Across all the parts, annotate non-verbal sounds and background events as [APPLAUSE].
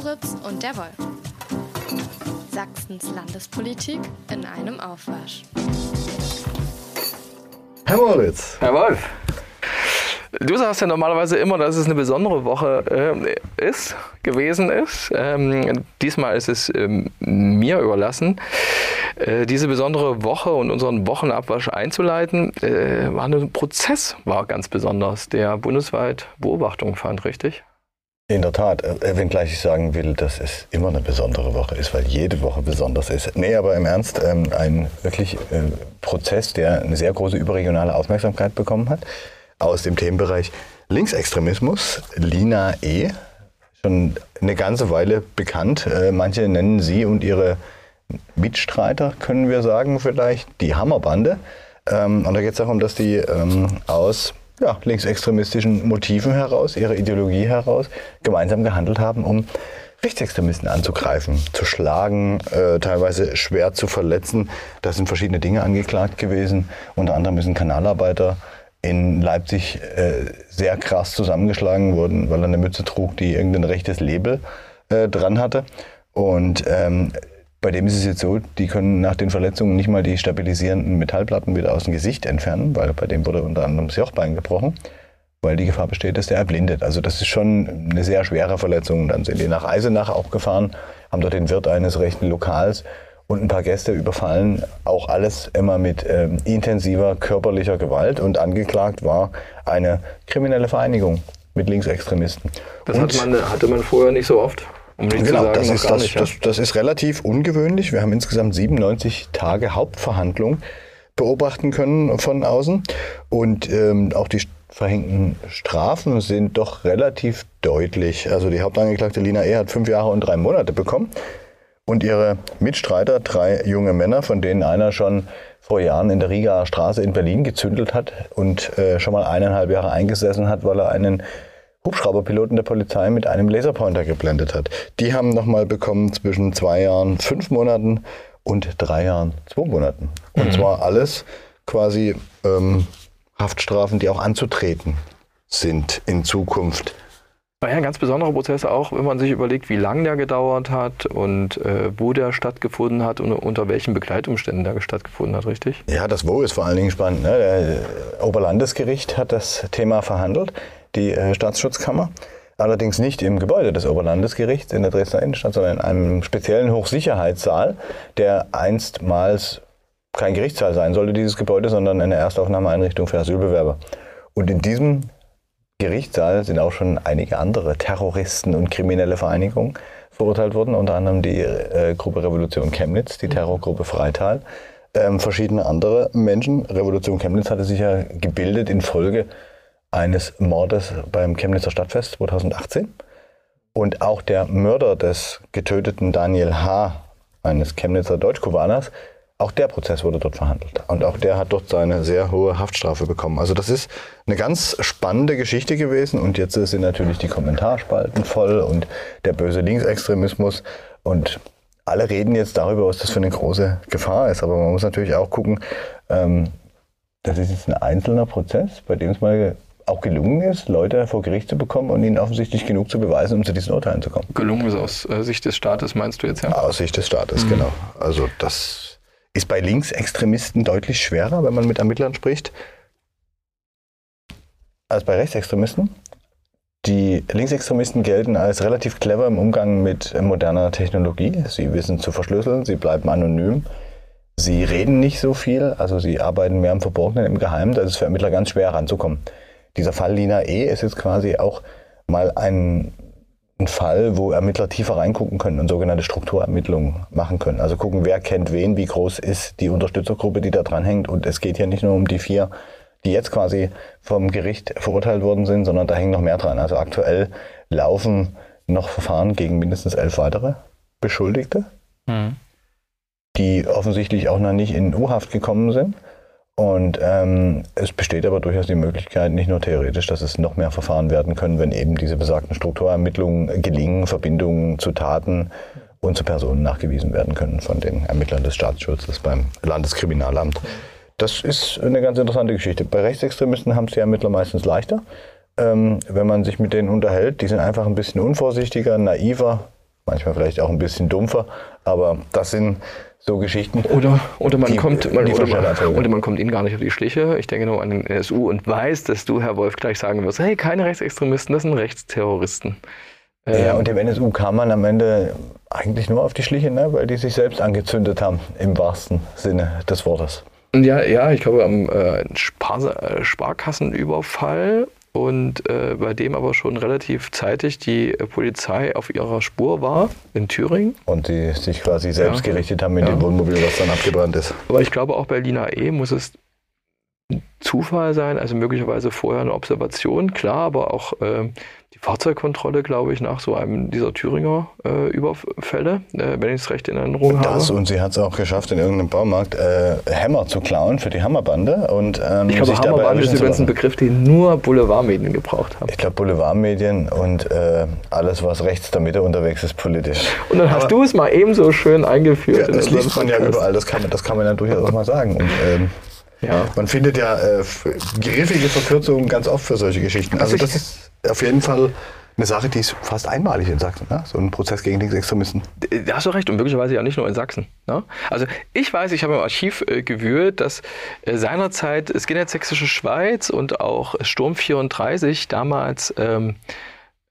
Moritz und der Wolf. Sachsens Landespolitik in einem Aufwasch. Herr Moritz. Herr Wolf. Du sagst ja normalerweise immer, dass es eine besondere Woche äh, ist, gewesen ist. Ähm, diesmal ist es ähm, mir überlassen, äh, diese besondere Woche und unseren Wochenabwasch einzuleiten. Äh, war ein Prozess, war ganz besonders, der bundesweit Beobachtung fand, richtig? In der Tat, äh, wenngleich ich sagen will, dass es immer eine besondere Woche ist, weil jede Woche besonders ist. Nee, aber im Ernst, ähm, ein wirklich äh, Prozess, der eine sehr große überregionale Aufmerksamkeit bekommen hat aus dem Themenbereich Linksextremismus, Lina E. Schon eine ganze Weile bekannt. Äh, manche nennen sie und ihre Mitstreiter, können wir sagen, vielleicht die Hammerbande. Ähm, und da geht es darum, dass die ähm, aus ja, linksextremistischen Motiven heraus, ihrer Ideologie heraus, gemeinsam gehandelt haben, um Rechtsextremisten anzugreifen, zu schlagen, äh, teilweise schwer zu verletzen. Da sind verschiedene Dinge angeklagt gewesen. Unter anderem ist ein Kanalarbeiter in Leipzig äh, sehr krass zusammengeschlagen worden, weil er eine Mütze trug, die irgendein rechtes Label äh, dran hatte. Und ähm, bei dem ist es jetzt so, die können nach den Verletzungen nicht mal die stabilisierenden Metallplatten wieder aus dem Gesicht entfernen, weil bei dem wurde unter anderem das Jochbein gebrochen, weil die Gefahr besteht, dass der erblindet. Also das ist schon eine sehr schwere Verletzung. Dann sind die nach Eisenach auch gefahren, haben dort den Wirt eines rechten Lokals und ein paar Gäste überfallen. Auch alles immer mit ähm, intensiver körperlicher Gewalt und angeklagt war eine kriminelle Vereinigung mit Linksextremisten. Das hat man, hatte man vorher nicht so oft. Um genau, sagen, das, ist, das, nicht, das, das ist relativ ungewöhnlich. Wir haben insgesamt 97 Tage Hauptverhandlung beobachten können von außen. Und ähm, auch die verhängten Strafen sind doch relativ deutlich. Also die Hauptangeklagte Lina E. hat fünf Jahre und drei Monate bekommen und ihre Mitstreiter, drei junge Männer, von denen einer schon vor Jahren in der Rigaer Straße in Berlin gezündelt hat und äh, schon mal eineinhalb Jahre eingesessen hat, weil er einen Hubschrauberpiloten der Polizei mit einem Laserpointer geblendet hat. Die haben nochmal bekommen zwischen zwei Jahren, fünf Monaten und drei Jahren, zwei Monaten. Und mhm. zwar alles quasi ähm, Haftstrafen, die auch anzutreten sind in Zukunft. War ja ein ganz besonderer Prozess auch, wenn man sich überlegt, wie lange der gedauert hat und äh, wo der stattgefunden hat und unter welchen Begleitumständen der stattgefunden hat, richtig? Ja, das Wo ist vor allen Dingen spannend. Ne? Der Oberlandesgericht hat das Thema verhandelt, die äh, Staatsschutzkammer. Allerdings nicht im Gebäude des Oberlandesgerichts in der Dresdner Innenstadt, sondern in einem speziellen Hochsicherheitssaal, der einstmals kein Gerichtssaal sein sollte, dieses Gebäude, sondern eine Erstaufnahmeeinrichtung für Asylbewerber. Und in diesem Gerichtssaal sind auch schon einige andere Terroristen und kriminelle Vereinigungen verurteilt worden, unter anderem die äh, Gruppe Revolution Chemnitz, die Terrorgruppe Freital, ähm, verschiedene andere Menschen. Revolution Chemnitz hatte sich ja gebildet infolge eines Mordes beim Chemnitzer Stadtfest 2018. Und auch der Mörder des getöteten Daniel H., eines Chemnitzer Deutschkubaners, auch der Prozess wurde dort verhandelt. Und auch der hat dort seine sehr hohe Haftstrafe bekommen. Also das ist eine ganz spannende Geschichte gewesen. Und jetzt sind natürlich die Kommentarspalten voll und der böse Linksextremismus. Und alle reden jetzt darüber, was das für eine große Gefahr ist. Aber man muss natürlich auch gucken, ähm, das ist jetzt ein einzelner Prozess, bei dem es mal auch gelungen ist, Leute vor Gericht zu bekommen und ihnen offensichtlich genug zu beweisen, um zu diesen Urteilen zu kommen. Gelungen ist aus äh, Sicht des Staates, meinst du jetzt ja? Aus Sicht des Staates, mhm. genau. Also das ist bei Linksextremisten deutlich schwerer, wenn man mit Ermittlern spricht, als bei Rechtsextremisten. Die Linksextremisten gelten als relativ clever im Umgang mit moderner Technologie. Sie wissen zu verschlüsseln, sie bleiben anonym, sie reden nicht so viel, also sie arbeiten mehr im Verborgenen, im Geheimen. Da ist es für Ermittler ganz schwer ranzukommen. Dieser Fall Lina E. ist jetzt quasi auch mal ein ein Fall, wo Ermittler tiefer reingucken können und sogenannte Strukturermittlungen machen können. Also gucken, wer kennt wen, wie groß ist die Unterstützergruppe, die da dran hängt. Und es geht hier nicht nur um die vier, die jetzt quasi vom Gericht verurteilt worden sind, sondern da hängen noch mehr dran. Also aktuell laufen noch Verfahren gegen mindestens elf weitere Beschuldigte, mhm. die offensichtlich auch noch nicht in U-Haft gekommen sind. Und ähm, es besteht aber durchaus die Möglichkeit, nicht nur theoretisch, dass es noch mehr Verfahren werden können, wenn eben diese besagten Strukturermittlungen gelingen, Verbindungen zu Taten und zu Personen nachgewiesen werden können von den Ermittlern des Staatsschutzes beim Landeskriminalamt. Das ist eine ganz interessante Geschichte. Bei Rechtsextremisten haben es die Ermittler meistens leichter, ähm, wenn man sich mit denen unterhält. Die sind einfach ein bisschen unvorsichtiger, naiver, manchmal vielleicht auch ein bisschen dumpfer, aber das sind so Geschichten. Oder, oder, man die- kommt, man, die oder, man, oder man kommt ihnen gar nicht auf die Schliche. Ich denke nur an den NSU und weiß, dass du, Herr Wolf, gleich sagen wirst, hey, keine Rechtsextremisten, das sind Rechtsterroristen. Ja, und dem NSU kam man am Ende eigentlich nur auf die Schliche, ne? weil die sich selbst angezündet haben, im wahrsten Sinne des Wortes. Ja, ja, ich glaube am äh, Spar äh, Sparkassenüberfall und äh, bei dem aber schon relativ zeitig die äh, Polizei auf ihrer Spur war in Thüringen. Und die sich quasi selbst Ja. gerichtet haben mit Ja. dem Wohnmobil, was dann abgebrannt ist. Aber ich glaube auch bei Lina E muss es ein Zufall sein, also möglicherweise vorher eine Observation, klar, aber auch ähm, die Fahrzeugkontrolle, glaube ich, nach so einem dieser Thüringer äh, Überfälle, äh, wenn ich es recht in Erinnerung Das habe. und sie hat es auch geschafft, in irgendeinem Baumarkt äh, Hämmer zu klauen für die Hammerbande. Und, ähm, Ich glaube, sich Hammerbahn ist übrigens ein. Begriff, den nur Boulevardmedien gebraucht haben. Ich glaube, Boulevardmedien und äh, alles, was rechts der Mitte unterwegs ist, politisch. Und dann hast Aber- du es mal ebenso schön eingeführt. Ja, in das liest man ja überall, das kann man, das kann man ja durchaus auch mal sagen. Und, ähm, Ja. man findet ja äh, griffige Verkürzungen ganz oft für solche Geschichten. Also Also das ist auf jeden Fall eine Sache, die ist fast einmalig in Sachsen. Ne? So ein Prozess gegen Linksextremisten. Da hast du recht und möglicherweise ja nicht nur in Sachsen. Ne? Also ich weiß, ich habe im Archiv äh, gewühlt, dass äh, seinerzeit Skinhead Sächsische Schweiz und auch Sturm 34 damals ähm,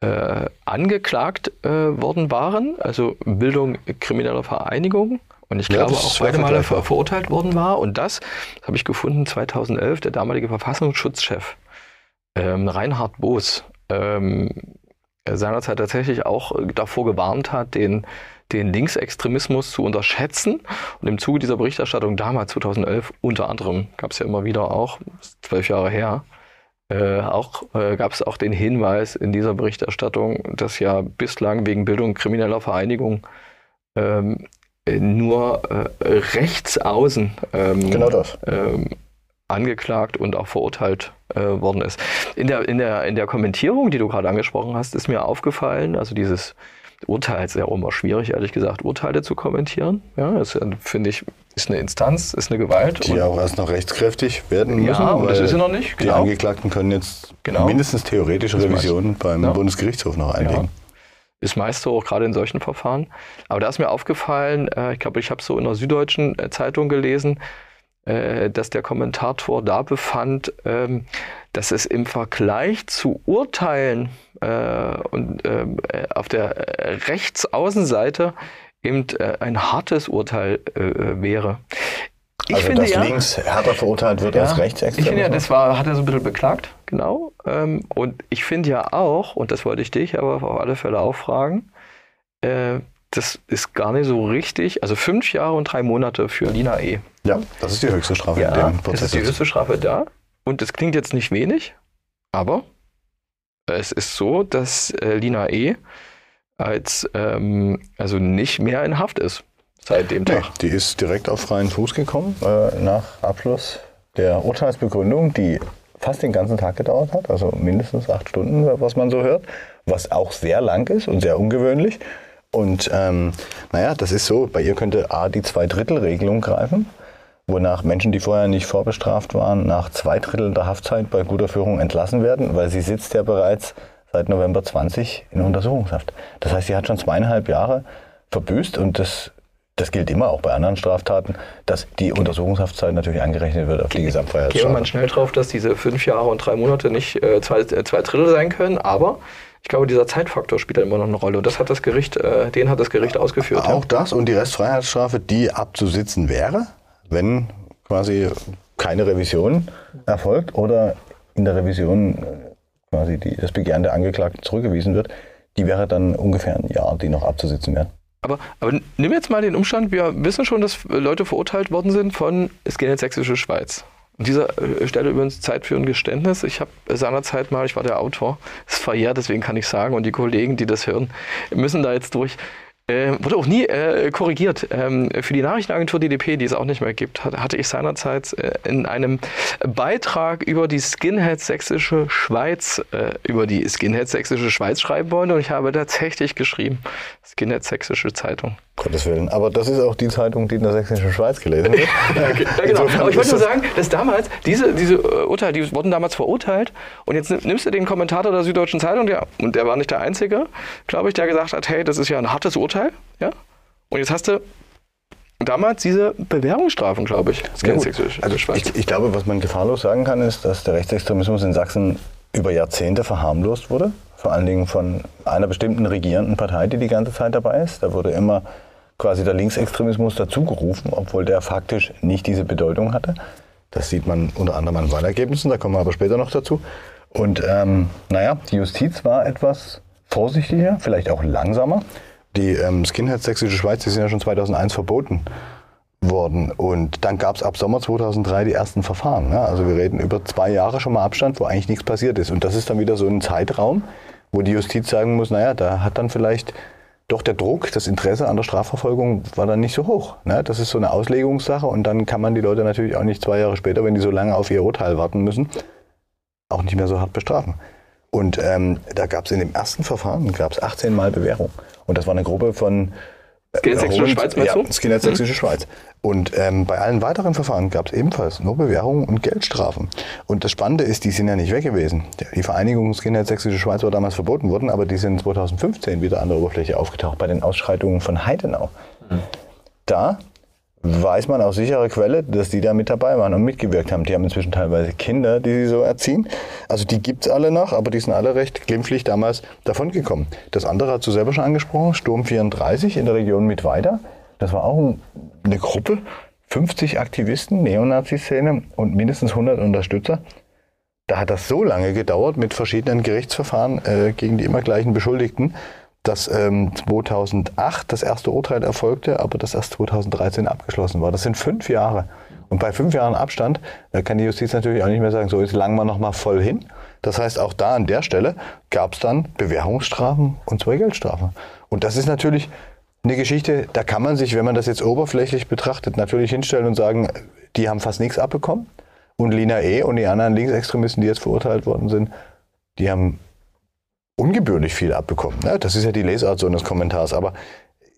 äh, angeklagt äh, worden waren, also Bildung krimineller Vereinigung. Und ich Ja, glaube auch beide Male ver verurteilt worden war. Und das, das habe ich gefunden, 2011, der damalige Verfassungsschutzchef ähm, Reinhard Boos ähm, seinerzeit tatsächlich auch davor gewarnt hat, den, den Linksextremismus zu unterschätzen. Und im Zuge dieser Berichterstattung damals, 2011, unter anderem, gab es ja immer wieder auch, zwölf Jahre her, äh, auch äh, gab es auch den Hinweis in dieser Berichterstattung, dass ja bislang wegen Bildung krimineller Vereinigung ähm, äh, nur äh, rechtsaußen ähm, Genau das. ähm, angeklagt und auch verurteilt äh, worden ist. In der, in, der, in der Kommentierung, die du gerade angesprochen hast, ist mir aufgefallen, also dieses Urteil ist ja auch immer schwierig, ehrlich gesagt, Urteile zu kommentieren. Ja, das äh, finde ich, ist eine Instanz, ist eine Gewalt. Die auch erst noch rechtskräftig werden müssen. Ja, und das ist sie noch nicht, Die genau. Angeklagten können jetzt Genau. mindestens theoretische Revisionen beim Ja. Bundesgerichtshof noch einlegen. ist meist so, auch gerade in solchen Verfahren. Aber da ist mir aufgefallen, äh, ich glaube, ich habe so in der Süddeutschen äh, Zeitung gelesen, äh, dass der Kommentator da befand, ähm, dass es im Vergleich zu Urteilen äh, und ähm, äh, auf der äh, Rechtsaußenseite eben äh, ein hartes Urteil wäre. Ich also, finde dass ja, links härter verurteilt wird als ja, rechtsextrem. Ich finde ja, das war, hat er so ein bisschen beklagt, genau. Ähm, und ich finde ja auch, und das wollte ich dich aber auf alle Fälle auch fragen, das ist gar nicht so richtig. Also fünf Jahre und drei Monate für Lina E. Ja, das ist die höchste Strafe in Ja, dem das Prozess. ist die höchste Strafe da. Und das klingt jetzt nicht wenig, aber es ist so, dass äh, Lina E. als ähm, also nicht mehr in Haft ist seit dem Nee, Tag. die ist direkt auf freien Fuß gekommen äh, nach Abschluss der Urteilsbegründung, die fast den ganzen Tag gedauert hat, also mindestens acht Stunden, was man so hört, was auch sehr lang ist und sehr ungewöhnlich. Und ähm, naja, das ist so, bei ihr könnte A die Zweidrittelregelung greifen, wonach Menschen, die vorher nicht vorbestraft waren, nach zwei Dritteln der Haftzeit bei guter Führung entlassen werden, weil sie sitzt ja bereits seit November 20 in Untersuchungshaft. Das heißt, sie hat schon zweieinhalb Jahre verbüßt und das, das gilt immer auch bei anderen Straftaten, dass die Untersuchungshaftzeit natürlich angerechnet wird auf die Gehen wir mal Gesamtfreiheitsstrafe. schnell drauf, dass diese fünf Jahre und drei Monate nicht äh, zwei, äh, zwei Drittel sein können, aber ich glaube, dieser Zeitfaktor spielt da immer noch eine Rolle. Und das hat das Gericht, äh, den hat das Gericht ausgeführt. Auch das und die Restfreiheitsstrafe, die abzusitzen wäre, wenn quasi keine Revision erfolgt oder in der Revision äh, quasi die, das Begehren der Angeklagten zurückgewiesen wird, die wäre dann ungefähr ein Jahr, die noch abzusitzen wäre. Aber, aber nimm jetzt mal den Umstand, wir wissen schon, dass Leute verurteilt worden sind von Es geht jetzt Sächsische Schweiz. An dieser äh, Stelle übrigens Zeit für ein Geständnis. Ich habe seinerzeit mal, ich war der Autor, ist verjährt, deswegen kann ich sagen, und die Kollegen, die das hören, müssen da jetzt durch. Äh, wurde auch nie äh, korrigiert. Ähm, für die Nachrichtenagentur DDP, die es auch nicht mehr gibt, hat, hatte ich seinerzeit äh, in einem Beitrag über die Skinhead Sächsische Schweiz, äh, über die Skinhead Sächsische Schweiz schreiben wollen und ich habe tatsächlich geschrieben, Skinhead Sächsische Zeitung. Gottes Willen. Aber das ist auch die Zeitung, die in der sächsischen Schweiz gelesen wird. [LAUGHS] ja, genau. Aber ich wollte nur sagen, dass damals, diese, diese äh, Urteile, die wurden damals verurteilt. Und jetzt nimmst du den Kommentator der Süddeutschen Zeitung, der, und der war nicht der Einzige, glaube ich, der gesagt hat, hey, das ist ja ein hartes Urteil. Ja? Und jetzt hast du damals diese Bewährungsstrafen, glaube ich. Ja, also ich, ich glaube, was man gefahrlos sagen kann, ist, dass der Rechtsextremismus in Sachsen über Jahrzehnte verharmlost wurde. Vor allen Dingen von einer bestimmten regierenden Partei, die die ganze Zeit dabei ist. Da wurde immer quasi der Linksextremismus dazugerufen, obwohl der faktisch nicht diese Bedeutung hatte. Das sieht man unter anderem an Wahlergebnissen, da kommen wir aber später noch dazu. Und ähm, naja, die Justiz war etwas vorsichtiger, vielleicht auch langsamer. Die ähm, Skinheads Sächsische Schweiz, die sind ja schon 2001 verboten worden. Und dann gab es ab Sommer 2003 die ersten Verfahren. Ne? Also wir reden über zwei Jahre schon mal Abstand, wo eigentlich nichts passiert ist. Und das ist dann wieder so ein Zeitraum, wo die Justiz sagen muss, naja, da hat dann vielleicht doch der Druck, das Interesse an der Strafverfolgung war dann nicht so hoch. Ne? Das ist so eine Auslegungssache und dann kann man die Leute natürlich auch nicht zwei Jahre später, wenn die so lange auf ihr Urteil warten müssen, auch nicht mehr so hart bestrafen. Und ähm, da gab es in dem ersten Verfahren gab's 18 Mal Bewährung. Und das war eine Gruppe von Skinhead Sächsische Schweiz, meinst du? Ja, Skinhead Sächsische mhm. Schweiz. Und ähm, bei allen weiteren Verfahren gab es ebenfalls nur Bewährungen und Geldstrafen. Und das Spannende ist, die sind ja nicht weg gewesen. Die Vereinigung Skinhead Sächsische Schweiz war damals verboten worden, aber die sind 2015 wieder an der Oberfläche aufgetaucht bei den Ausschreitungen von Heidenau. Mhm. Da weiß man aus sicherer Quelle, dass die da mit dabei waren und mitgewirkt haben. Die haben inzwischen teilweise Kinder, die sie so erziehen. Also die gibt es alle noch, aber die sind alle recht glimpflich damals davongekommen. Das andere hast du selber schon angesprochen, Sturm 34 in der Region Mittweida. Das war auch eine Gruppe, 50 Aktivisten, Neonazi-Szene und mindestens 100 Unterstützer. Da hat das so lange gedauert mit verschiedenen Gerichtsverfahren äh, gegen die immer gleichen Beschuldigten, dass ähm, 2008 das erste Urteil erfolgte, aber das erst 2013 abgeschlossen war. Das sind fünf Jahre. Und bei fünf Jahren Abstand da kann die Justiz natürlich auch nicht mehr sagen, so jetzt langen wir nochmal voll hin. Das heißt, auch da an der Stelle gab es dann Bewährungsstrafen und zwei Geldstrafen. Und das ist natürlich eine Geschichte, da kann man sich, wenn man das jetzt oberflächlich betrachtet, natürlich hinstellen und sagen, die haben fast nichts abbekommen. Und Lina E. und die anderen Linksextremisten, die jetzt verurteilt worden sind, die haben ungebührlich viel abbekommen. Ne? Das ist ja die Lesart so eines Kommentars. Aber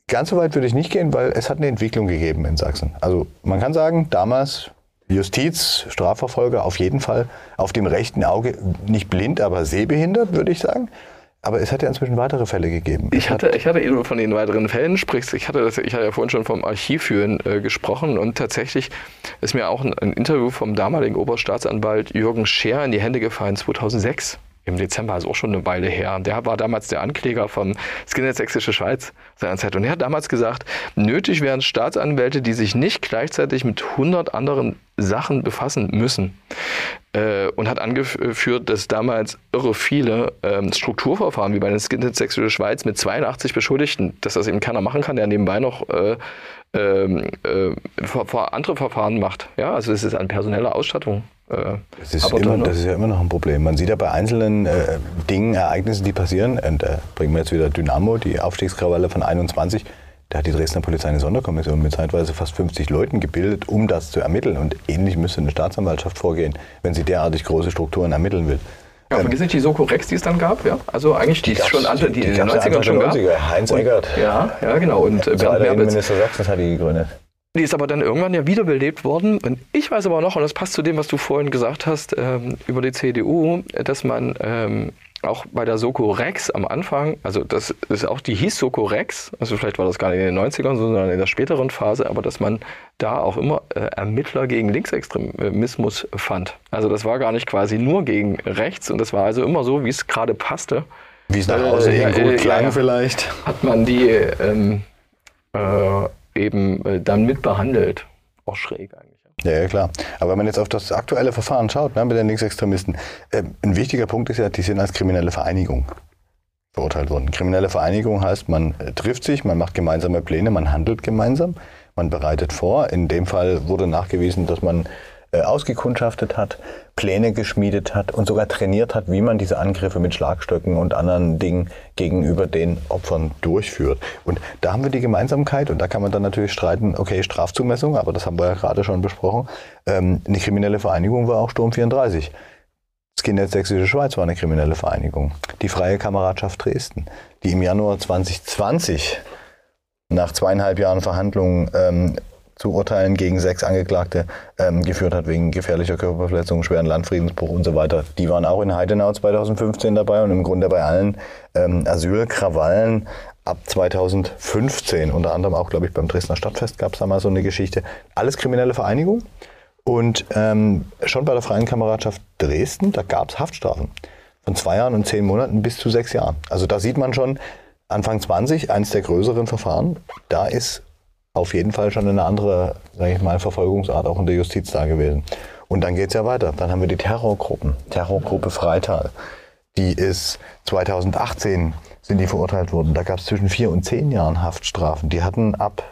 ganz so weit würde ich nicht gehen, weil es hat eine Entwicklung gegeben in Sachsen. Also man kann sagen, damals Justiz, Strafverfolger auf jeden Fall auf dem rechten Auge, nicht blind, aber sehbehindert, würde ich sagen. Aber es hat ja inzwischen weitere Fälle gegeben. Ich hatte, ich hatte eben von den weiteren Fällen sprichst. Ich hatte, das, ich hatte ja vorhin schon vom Archivführen äh, gesprochen und tatsächlich ist mir auch ein, ein Interview vom damaligen Oberstaatsanwalt Jürgen Scher in die Hände gefallen 2006 im Dezember, also auch schon eine Weile her. Der war damals der Ankläger vom Skinhead Sächsische Schweiz seinerzeit. Und er hat damals gesagt, nötig wären Staatsanwälte, die sich nicht gleichzeitig mit 100 anderen Sachen befassen müssen. Äh, und hat angeführt, dass damals irre viele ähm, Strukturverfahren, wie bei den Skinhead Sächsische Schweiz, mit 82 Beschuldigten, dass das eben keiner machen kann, der nebenbei noch äh, ähm, äh, andere Verfahren macht. Ja, also es ist eine personelle Ausstattung das ist, immer, das ist, ja immer noch ein Problem. Man sieht ja bei einzelnen äh, Dingen, Ereignissen, die passieren, und da äh, bringen wir jetzt wieder Dynamo, die Aufstiegskrawalle von 21, da hat die Dresdner Polizei eine Sonderkommission mit zeitweise fast 50 Leuten gebildet, um das zu ermitteln. Und ähnlich müsste eine Staatsanwaltschaft vorgehen, wenn sie derartig große Strukturen ermitteln will. Ja, ähm, vergiss nicht die Soko Rex, die es dann gab, ja. Also eigentlich die, die schon andere, die, die in den 90ern schon gab. Heinz Eggert. Ja, ja, genau. Und ja, Bernd Merbitz. Innenminister Sachsens hat die gegründet. Die ist aber dann irgendwann ja wiederbelebt worden. Und ich weiß aber noch, und das passt zu dem, was du vorhin gesagt hast ähm, über die CDU, dass man ähm, auch bei der Soko Rex am Anfang, also das ist auch, die hieß Soko Rex, also vielleicht war das gar nicht in den 90ern, sondern in der späteren Phase, aber dass man da auch immer äh, Ermittler gegen Linksextremismus fand. Also das war gar nicht quasi nur gegen rechts und das war also immer so, wie es gerade passte. Wie es nach Hause äh, gut klang ja, vielleicht. Hat man die ähm, äh, eben äh, dann mit behandelt. Auch schräg eigentlich. Ja, ja, klar. Aber wenn man jetzt auf das aktuelle Verfahren schaut ne, mit den Linksextremisten, äh, ein wichtiger Punkt ist ja, die sind als kriminelle Vereinigung verurteilt worden. Kriminelle Vereinigung heißt, man äh, trifft sich, man macht gemeinsame Pläne, man handelt gemeinsam, man bereitet vor. In dem Fall wurde nachgewiesen, dass man äh, ausgekundschaftet hat, Pläne geschmiedet hat und sogar trainiert hat, wie man diese Angriffe mit Schlagstöcken und anderen Dingen gegenüber den Opfern durchführt. Und da haben wir die Gemeinsamkeit und da kann man dann natürlich streiten, okay, Strafzumessung, aber das haben wir ja gerade schon besprochen. Ähm, eine kriminelle Vereinigung war auch Sturm 34. Skinhead Sächsische Schweiz war eine kriminelle Vereinigung. Die Freie Kameradschaft Dresden, die im Januar 2020 nach zweieinhalb Jahren Verhandlungen ähm, zu Urteilen gegen sechs Angeklagte ähm, geführt hat wegen gefährlicher Körperverletzung, schweren Landfriedensbruch und so weiter. Die waren auch in Heidenau 2015 dabei und im Grunde bei allen ähm, Asylkrawallen ab 2015, unter anderem auch, glaube ich, beim Dresdner Stadtfest gab es da mal so eine Geschichte. Alles kriminelle Vereinigung. Und ähm, schon bei der Freien Kameradschaft Dresden, da gab es Haftstrafen von zwei Jahren und zehn Monaten bis zu sechs Jahren. Also da sieht man schon, Anfang 20, eines der größeren Verfahren, da ist auf jeden Fall schon eine andere, sage ich mal, Verfolgungsart auch in der Justiz da gewesen. Und dann geht es ja weiter. Dann haben wir die Terrorgruppen. Terrorgruppe Freital. Die ist 2018 sind die verurteilt worden. Da gab es zwischen vier und zehn Jahren Haftstrafen. Die hatten ab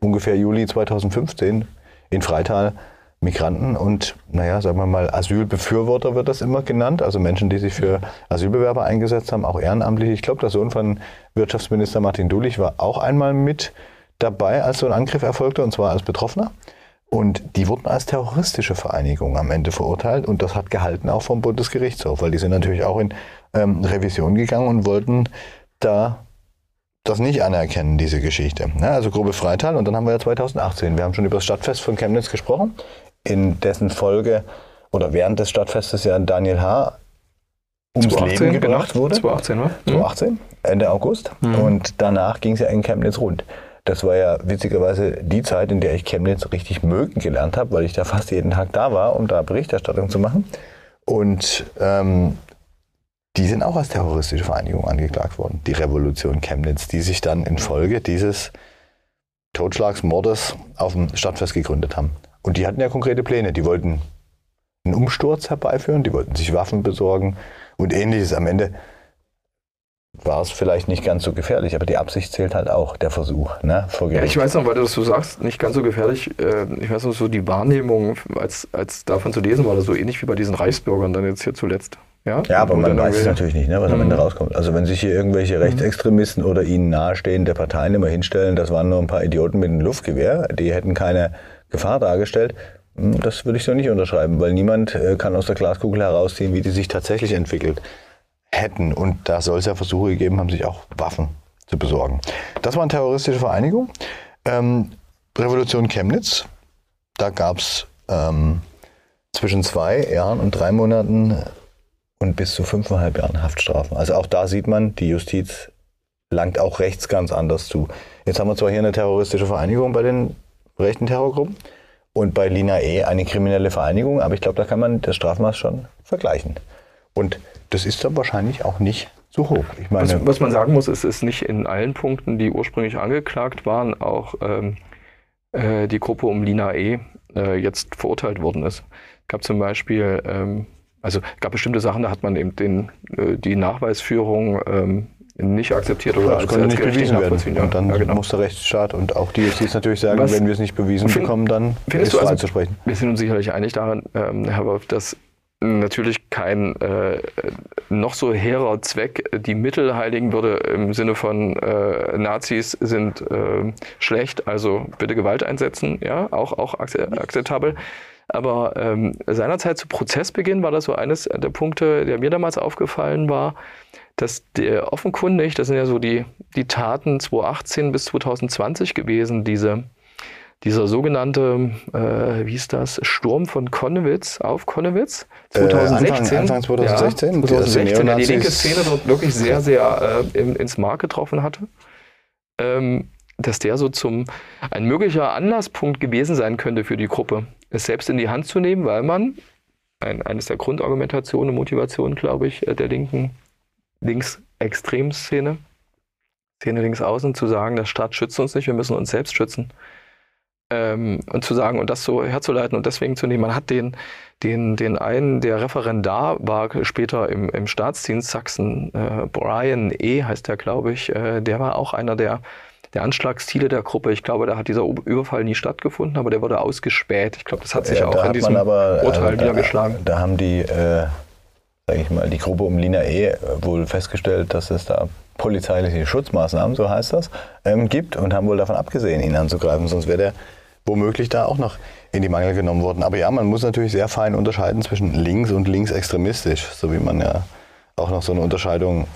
ungefähr Juli 2015 in Freital Migranten und, naja, sagen wir mal, Asylbefürworter wird das immer genannt, also Menschen, die sich für Asylbewerber eingesetzt haben, auch ehrenamtlich. Ich glaube, der Sohn von Wirtschaftsminister Martin Dulich war auch einmal mit dabei, als so ein Angriff erfolgte, und zwar als Betroffener. Und die wurden als terroristische Vereinigung am Ende verurteilt und das hat gehalten auch vom Bundesgerichtshof, weil die sind natürlich auch in ähm, Revision gegangen und wollten da das nicht anerkennen, diese Geschichte. Ja, also Gruppe Freital und dann haben wir ja 2018. Wir haben schon über das Stadtfest von Chemnitz gesprochen, in dessen Folge oder während des Stadtfestes ja Daniel H. ums 2018, Leben gebracht genau. wurde. 2018, ne? 2018, Ende August. Mhm. Und danach ging es ja in Chemnitz rund. Das war ja witzigerweise die Zeit, in der ich Chemnitz richtig mögen gelernt habe, weil ich da fast jeden Tag da war, um da Berichterstattung zu machen. Und ähm, die sind auch als terroristische Vereinigung angeklagt worden, die Revolution Chemnitz, die sich dann infolge dieses Totschlagsmordes auf dem Stadtfest gegründet haben. Und die hatten ja konkrete Pläne. Die wollten einen Umsturz herbeiführen, die wollten sich Waffen besorgen und ähnliches. Am Ende war es vielleicht nicht ganz so gefährlich, aber die Absicht zählt halt auch, der Versuch. Ne, ja, ich weiß noch, weil du das so sagst, nicht ganz so gefährlich. Äh, ich weiß noch, so die Wahrnehmung, als, als davon zu lesen war, das so ähnlich wie bei diesen Reichsbürgern dann jetzt hier zuletzt. Ja, ja aber man weiß es natürlich nicht, ne, was am Ende mhm. rauskommt. Also wenn sich hier irgendwelche mhm. Rechtsextremisten oder ihnen nahestehende Parteien immer hinstellen, das waren nur ein paar Idioten mit einem Luftgewehr, die hätten keine Gefahr dargestellt, hm, das würde ich so nicht unterschreiben, weil niemand äh, kann aus der Glaskugel herausziehen, wie die sich tatsächlich entwickelt hätten. Und da soll es ja Versuche gegeben haben, sich auch Waffen zu besorgen. Das war eine terroristische Vereinigung. Ähm, Revolution Chemnitz, da gab es ähm, zwischen zwei Jahren und drei Monaten und bis zu fünfeinhalb Jahren Haftstrafen. Also auch da sieht man, die Justiz langt auch rechts ganz anders zu. Jetzt haben wir zwar hier eine terroristische Vereinigung bei den rechten Terrorgruppen und bei Lina E eine kriminelle Vereinigung, aber ich glaube, da kann man das Strafmaß schon vergleichen. Und das ist dann wahrscheinlich auch nicht so hoch. Ich meine, was, was man sagen muss, ist, ist nicht in allen Punkten, die ursprünglich angeklagt waren, auch ähm, äh, die Gruppe um Lina E äh, jetzt verurteilt worden ist. Es gab zum Beispiel ähm, also gab bestimmte Sachen, da hat man eben den, äh, die Nachweisführung ähm, nicht akzeptiert oder ja, das konnte nicht bewiesen werden. Und dann ja, genau. muss der Rechtsstaat und auch die Justiz natürlich sagen, Was, wenn wir es nicht bewiesen find, bekommen, dann ist es also, sprechen. Wir sind uns sicherlich einig daran, ähm, Herr Wolf, dass natürlich kein äh, noch so hehrer Zweck die Mittel heiligen würde im Sinne von äh, Nazis sind äh, schlecht, also bitte Gewalt einsetzen, ja, auch, auch akzeptabel. Aber ähm, seinerzeit zu Prozessbeginn war das so eines der Punkte, der mir damals aufgefallen war, dass der offenkundig, das sind ja so die, die Taten 2018 bis 2020 gewesen, diese, dieser sogenannte, äh, wie hieß das, Sturm von Konnewitz auf Konnewitz 2016. Äh, Anfang, Anfang 2016, ja, 2016 der die linke Szene dort wirklich sehr, sehr äh, ins Mark getroffen hatte. Ähm, dass der so zum ein möglicher Anlasspunkt gewesen sein könnte für die Gruppe, es selbst in die Hand zu nehmen, weil man ein, eines der Grundargumentationen und Motivationen, glaube ich, äh, der linken Linksextremszene, Szene links außen, zu sagen, der Staat schützt uns nicht, wir müssen uns selbst schützen. Ähm, und zu sagen und das so herzuleiten und deswegen zu nehmen. Man hat den, den, den einen, der Referendar war später im, im Staatsdienst Sachsen, äh, Brian E. heißt der, glaube ich, äh, der war auch einer der der Anschlagsziele der Gruppe. Ich glaube, da hat dieser Überfall nie stattgefunden, aber der wurde ausgespäht. Ich glaube, das hat sich ja, auch in diesem aber, Urteil äh, niedergeschlagen. Da, da haben die, äh, sage ich mal, die Gruppe um Lina E. wohl festgestellt, dass es da polizeiliche Schutzmaßnahmen, so heißt das, ähm, gibt und haben wohl davon abgesehen, ihn anzugreifen. Sonst wäre der womöglich da auch noch in die Mangel genommen worden. Aber ja, man muss natürlich sehr fein unterscheiden zwischen links und linksextremistisch, so wie man ja auch noch so eine Unterscheidung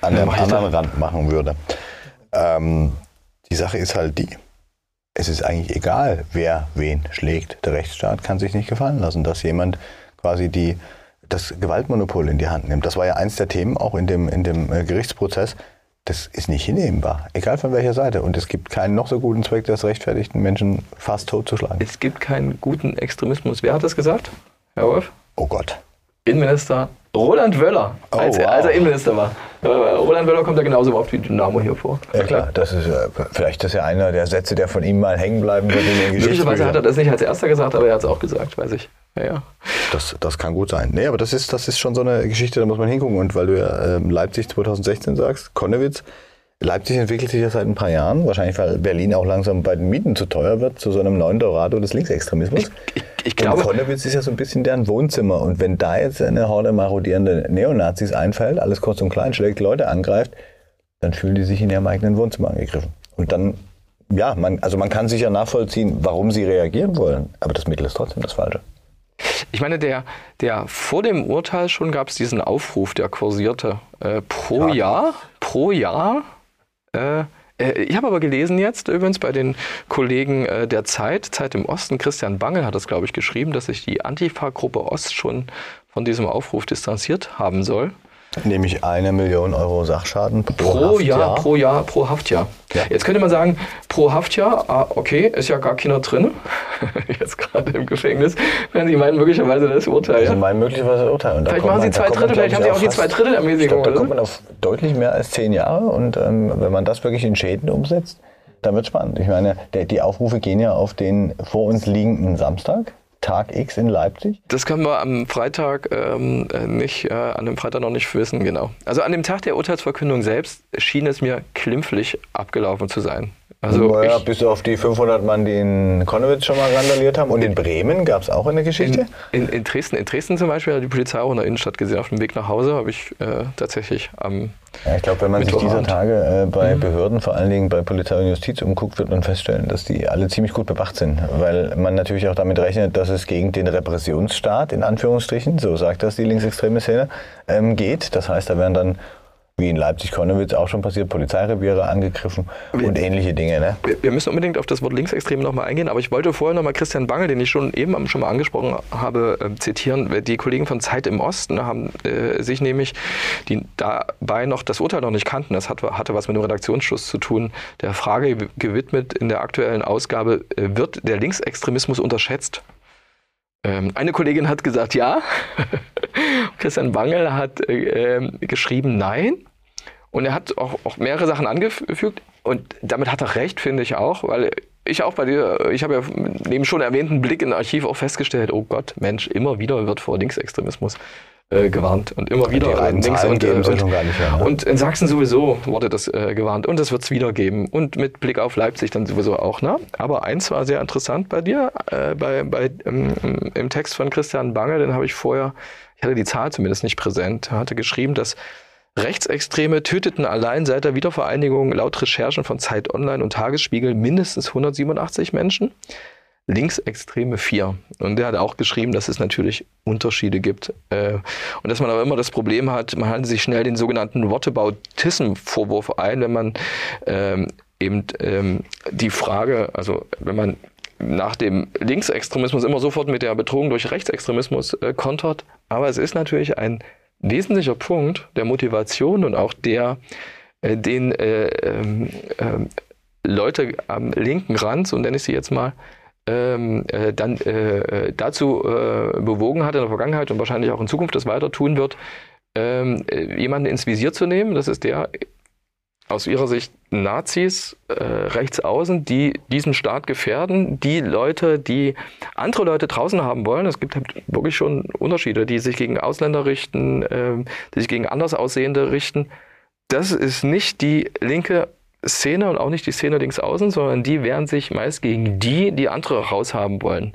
an dem anderen Rand machen würde. Ähm, Die Sache ist halt die, es ist eigentlich egal, wer wen schlägt. Der Rechtsstaat kann sich nicht gefallen lassen, dass jemand quasi die, das Gewaltmonopol in die Hand nimmt. Das war ja eins der Themen auch in dem, in dem äh, Gerichtsprozess. Das ist nicht hinnehmbar, egal von welcher Seite. Und es gibt keinen noch so guten Zweck, der es rechtfertigt, Menschen fast totzuschlagen. Es gibt keinen guten Extremismus. Wer hat das gesagt, Herr Wolf? Oh Gott. Innenminister Roland Wöller, Oh, als, er, wow. als er Innenminister war. Roland Wöller kommt ja genauso oft wie Dynamo hier vor. Ja klar, das ist vielleicht ist ja einer der Sätze, der von ihm mal hängen bleiben wird in den Möglicherweise Geschichtsbüchern. hat er das nicht als erster gesagt, aber er hat es auch gesagt, weiß ich. Ja. Das, das kann gut sein. Nee, aber das ist, das ist schon so eine Geschichte, da muss man hingucken. Und weil du ja ähm, Leipzig 2016 sagst, Konnewitz, Leipzig entwickelt sich ja seit ein paar Jahren, wahrscheinlich weil Berlin auch langsam bei den Mieten zu teuer wird, zu so einem neuen Dorado des Linksextremismus. Ich, ich, ich Und glaube, Konnewitz ist ja so ein bisschen deren Wohnzimmer. Und wenn da jetzt eine Horde marodierende Neonazis einfällt, alles kurz und klein schlägt, Leute angreift, dann fühlen die sich in ihrem eigenen Wohnzimmer angegriffen. Und dann, ja, man, also man kann sicher nachvollziehen, warum sie reagieren wollen. Aber das Mittel ist trotzdem das Falsche. Ich meine, der, der vor dem Urteil schon gab es diesen Aufruf, der kursierte. Äh, pro Ja. Jahr, pro Jahr. Äh, äh, ich habe aber gelesen jetzt übrigens bei den Kollegen äh, der Zeit, Zeit im Osten, Christian Bangel hat das, glaube ich, geschrieben, dass sich die Antifa-Gruppe Ost schon von diesem Aufruf distanziert haben soll. Nämlich eine Million Euro Sachschaden pro, Pro Jahr, Haftjahr. pro Jahr, pro Haftjahr. Ja. Jetzt könnte man sagen, pro Haftjahr, ah, okay, ist ja gar keiner drin, [LAUGHS] jetzt gerade im Gefängnis. Wenn Sie meinen, möglicherweise das Urteil. Also Ja? mein möglicherweise Urteil. Und Vielleicht machen Sie zwei man, Drittel, vielleicht haben Sie auch die zwei Drittel Ermäßigung. da kommt man auf deutlich mehr als zehn Jahre. Und ähm, wenn man das wirklich in Schäden umsetzt, dann wird spannend. Ich meine, der, die Aufrufe gehen ja auf den vor uns liegenden Samstag, Tag X in Leipzig. Das können wir am Freitag ähm, äh, nicht, äh, an dem Freitag noch nicht wissen, genau. Also an dem Tag der Urteilsverkündung selbst schien es mir klimpflich abgelaufen zu sein. Also naja, bis auf die 500 Mann, die in Konnewitz schon mal randaliert haben. Und in Bremen gab es auch eine Geschichte. in, in, in, Dresden, in Dresden zum Beispiel hat die Polizei auch in der Innenstadt gesehen. Auf dem Weg nach Hause habe ich äh, tatsächlich am Ja, ich glaube, wenn man sich dieser. Tage äh, Mhm. bei Behörden, vor allen Dingen bei Polizei und Justiz umguckt, wird man feststellen, dass die alle ziemlich gut bewacht sind. Weil man natürlich auch damit rechnet, dass es gegen den Repressionsstaat, in Anführungsstrichen, so sagt das die linksextreme Szene, ähm, geht. Das heißt, da werden dann, wie in Leipzig-Konnewitz auch schon passiert, Polizeireviere angegriffen und ähnliche Dinge. Ne? Wir- Wir müssen unbedingt auf das Wort Linksextrem nochmal eingehen, aber ich wollte vorher nochmal Christian Bangel, den ich schon eben schon mal angesprochen habe, äh, zitieren. Die Kollegen von Zeit im Osten haben äh, sich nämlich, die dabei noch das Urteil noch nicht kannten, das hatte, hatte was mit dem Redaktionsschluss zu tun, der Frage gew- gewidmet in der aktuellen Ausgabe, äh, wird der Linksextremismus unterschätzt? Ähm, eine Kollegin hat gesagt, ja. [LAUGHS] [LAUGHS] Christian Bangel hat äh, ähm, geschrieben, nein. Und er hat auch, auch mehrere Sachen angefügt und damit hat er recht, finde ich auch, weil ich auch bei dir, ich habe ja neben schon erwähnten Blick in Archiv auch festgestellt, oh Gott, Mensch, immer wieder wird vor Linksextremismus äh, gewarnt und immer wieder reinen links und, äh, und, schon gar nicht mehr, ne? und in Sachsen sowieso wurde das äh, gewarnt und das wird es wieder geben und mit Blick auf Leipzig dann sowieso auch. Ne? Aber eins war sehr interessant bei dir, äh, bei, bei, ähm, im Text von Christian Bangel, den habe ich vorher, hatte die Zahl zumindest nicht präsent, hatte geschrieben, dass Rechtsextreme töteten allein seit der Wiedervereinigung laut Recherchen von Zeit Online und Tagesspiegel mindestens 187 Menschen. Linksextreme vier. Und der hat auch geschrieben, dass es natürlich Unterschiede gibt. Äh, und dass man aber immer das Problem hat, man handelt sich schnell den sogenannten Whataboutism-Vorwurf ein, wenn man ähm, eben ähm, die Frage, also wenn man nach dem Linksextremismus immer sofort mit der Bedrohung durch Rechtsextremismus äh, kontert. Aber es ist natürlich ein wesentlicher Punkt der Motivation und auch der, äh, den äh, ähm, ähm, Leute am linken Rand, so nenne ich sie jetzt mal, ähm, äh, dann äh, äh, dazu äh, bewogen hat in der Vergangenheit und wahrscheinlich auch in Zukunft das weiter tun wird, ähm, äh, jemanden ins Visier zu nehmen. Das ist der aus ihrer Sicht Nazis äh, rechts außen, die diesen Staat gefährden, die Leute, die andere Leute draußen haben wollen. Es gibt halt wirklich schon Unterschiede, die sich gegen Ausländer richten, ähm, die sich gegen anders Aussehende richten. Das ist nicht die linke Szene und auch nicht die Szene links außen, sondern die wehren sich meist gegen die, die andere raushaben wollen.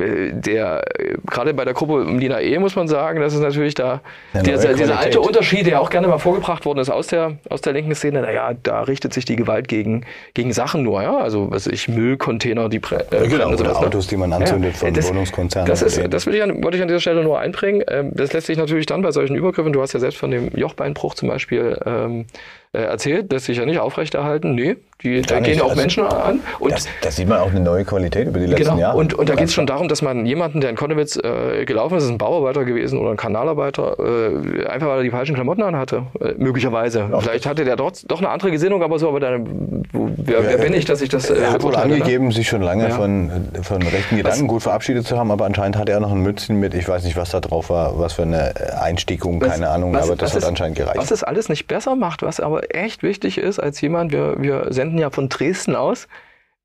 Äh, der, äh, gerade bei der Gruppe um Lina E. muss man sagen, das ist natürlich da dieser, dieser alte Unterschied, der auch gerne mal vorgebracht worden ist aus der, aus der linken Szene. Naja, da richtet sich die Gewalt gegen, gegen Sachen nur, ja. Also, was ich, Müllcontainer, die äh, Ja, genau, oder sowas, ne? Autos, die man anzündet von das, Wohnungskonzernen Das, ist, das will ich an, wollte ich an dieser Stelle nur einbringen. Ähm, Das lässt sich natürlich dann bei solchen Übergriffen, du hast ja selbst von dem Jochbeinbruch zum Beispiel ähm, äh, erzählt, sich ja nicht aufrechterhalten. Nee, die, da gehen auch Also, Menschen an. Und Das, da sieht man auch eine neue Qualität über die letzten Genau, Jahre. und, und da geht es schon darum, dass man jemanden, der in Konnewitz äh, gelaufen ist, ist ein Bauarbeiter gewesen oder ein Kanalarbeiter, äh, einfach weil er die falschen Klamotten anhatte, äh, möglicherweise. Vielleicht hatte der doch, doch eine andere Gesinnung, aber so, aber dann, wo, wer, wer bin ich, dass ich das äh, Er hat wohl ne? angegeben, sich schon lange Ja. von, von rechten Gedanken gut verabschiedet zu haben, aber anscheinend hatte er noch ein Mützchen mit, ich weiß nicht, was da drauf war, was für eine Einstickung, Was- keine Ahnung, was- aber das was hat es- anscheinend gereicht. Was es alles nicht besser macht, was aber echt wichtig ist als jemand, wir, wir senden ja von Dresden aus,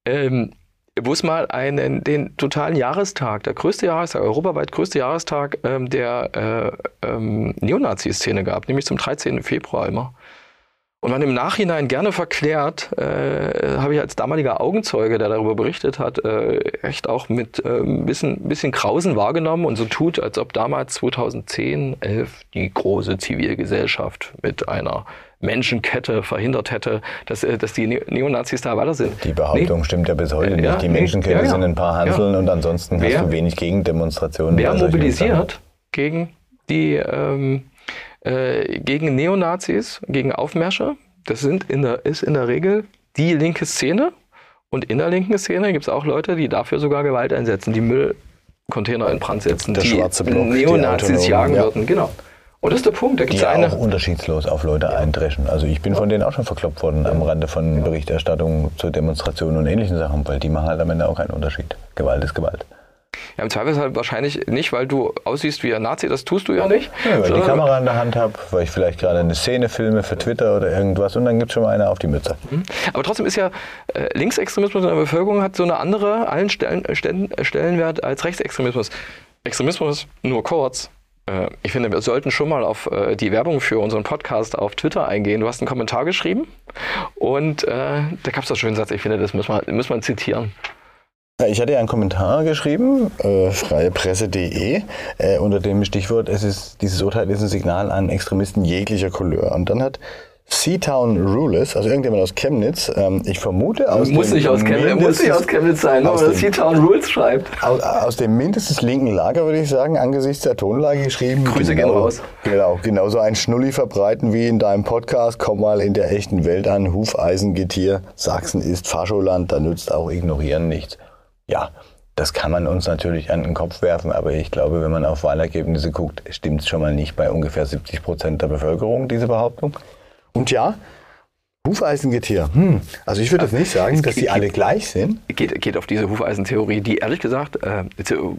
ähm, wo es mal einen, den totalen Jahrestag, der größte Jahrestag, europaweit größte Jahrestag ähm, der äh, ähm, Neonazi-Szene gab, nämlich zum 13. Februar immer. Und man im Nachhinein gerne verklärt, äh, habe ich als damaliger Augenzeuge, der darüber berichtet hat, äh, echt auch mit äh, ein bisschen, bisschen Grausen wahrgenommen und so tut, als ob damals 2010, 11 die große Zivilgesellschaft mit einer Menschenkette verhindert hätte, dass, äh, dass die Ne- Neonazis da weiter sind. Die Behauptung stimmt ja bis heute Ja, nicht. Die nee, Menschenkette ja, ja. sind ein paar Hanseln Ja. und ansonsten Wer- hast du wenig Gegendemonstrationen. Wer mobilisiert gegen die ähm, äh, gegen Neonazis, gegen Aufmärsche? Das sind in der, ist in der Regel die linke Szene. Und in der linken Szene gibt es auch Leute, die dafür sogar Gewalt einsetzen, die Müllcontainer in Brand setzen, Der die schwarze Block, die Neonazis Autonomen, jagen ja. würden. Genau. Und das ist der Punkt. Da gibt Die ja eine. auch unterschiedslos auf Leute eindreschen. Also ich bin von denen auch schon verkloppt worden am Rande von Berichterstattungen zu Demonstrationen und ähnlichen Sachen, weil die machen halt am Ende auch keinen Unterschied. Gewalt ist Gewalt. Ja, im Zweifelsfall wahrscheinlich nicht, weil du aussiehst wie ein Nazi, das tust du ja nicht. Ja, weil ich die Kamera in der Hand habe, weil ich vielleicht gerade eine Szene filme für Twitter oder irgendwas und dann gibt es schon mal eine auf die Mütze. Aber trotzdem ist ja äh, Linksextremismus in der Bevölkerung hat so eine andere allen Stellen, Stellen, Stellenwert als Rechtsextremismus. Extremismus nur kurz. Äh, ich finde, wir sollten schon mal auf äh, die Werbung für unseren Podcast auf Twitter eingehen. Du hast einen Kommentar geschrieben und äh, da gab es einen schönen Satz. Ich finde, das muss man, muss man zitieren. Ich hatte ja einen Kommentar geschrieben, äh, freiepresse.de, äh, unter dem Stichwort, es ist, dieses Urteil ist ein Signal an Extremisten jeglicher Couleur. Und dann hat Seatown Rulers, also irgendjemand aus Chemnitz, ähm, ich vermute aus Muss dem nicht aus Chemnitz, muss nicht aus Chemnitz sein, aus aber das dem- Seatown Rules schreibt. aus, aus dem mindestens linken Lager, würde ich sagen, angesichts der Tonlage geschrieben. Grüße gehen raus. Genau, genauso ein Schnulli verbreiten wie in deinem Podcast. Komm mal in der echten Welt an. Hufeisengetier. Sachsen ist Fascholand. Da nützt auch Ignorieren nichts. Ja, das kann man uns natürlich an den Kopf werfen, aber ich glaube, wenn man auf Wahlergebnisse guckt, stimmt es schon mal nicht bei ungefähr 70 Prozent der Bevölkerung, diese Behauptung. Und ja, Hufeisengetier. Hm. Also ich würde jetzt nicht sagen, dass die alle gleich sind. geht, geht auf diese Hufeisentheorie, die ehrlich gesagt äh,